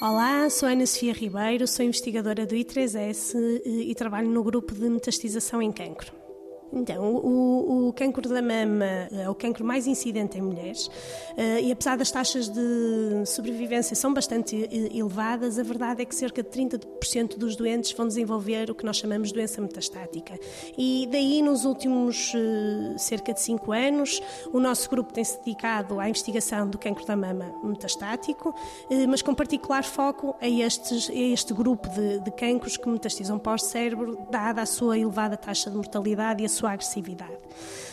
Olá, sou Ana Sofia Ribeiro, sou investigadora do I3S e trabalho no grupo de metastização em cancro. Então, o, o cancro da mama é o cancro mais incidente em mulheres eh, e apesar das taxas de sobrevivência são bastante elevadas, a verdade é que cerca de 30% dos doentes vão desenvolver o que nós chamamos de doença metastática. E daí, nos últimos eh, cerca de 5 anos, o nosso grupo tem se dedicado à investigação do cancro da mama metastático, eh, mas com particular foco a, estes, a este grupo de, de cancros que metastizam pós-cérebro, dada a sua elevada taxa de mortalidade e a sua sua agressividade.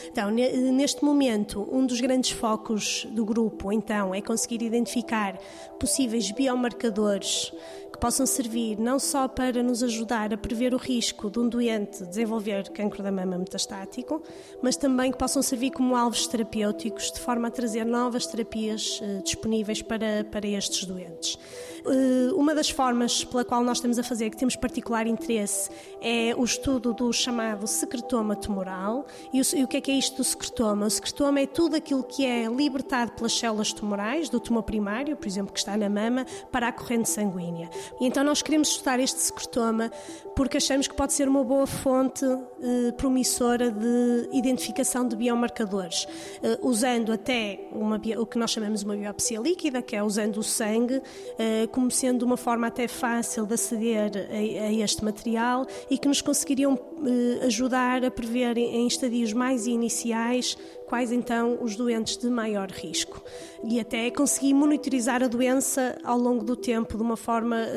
Então, neste momento, um dos grandes focos do grupo, então, é conseguir identificar possíveis biomarcadores que possam servir não só para nos ajudar a prever o risco de um doente desenvolver cancro da mama metastático, mas também que possam servir como alvos terapêuticos, de forma a trazer novas terapias eh, disponíveis para, para estes doentes. Eh, uma das formas pela qual nós estamos a fazer, que temos particular interesse, é o estudo do chamado secretoma tumoral. E o, e o que é que é isto do secretoma? O secretoma é tudo aquilo que é libertado pelas células tumorais, do tumor primário, por exemplo, que está na mama, para a corrente sanguínea. E então nós queremos estudar este secretoma porque achamos que pode ser uma boa fonte eh, promissora de identificação de biomarcadores, eh, usando até uma, o que nós chamamos uma biopsia líquida, que é usando o sangue, eh, como sendo uma forma até fácil de aceder a, a este material e que nos conseguiriam eh, ajudar a prever em estadios mais iniciais quais então os doentes de maior risco. E até conseguir monitorizar a doença ao longo do tempo de uma forma uh,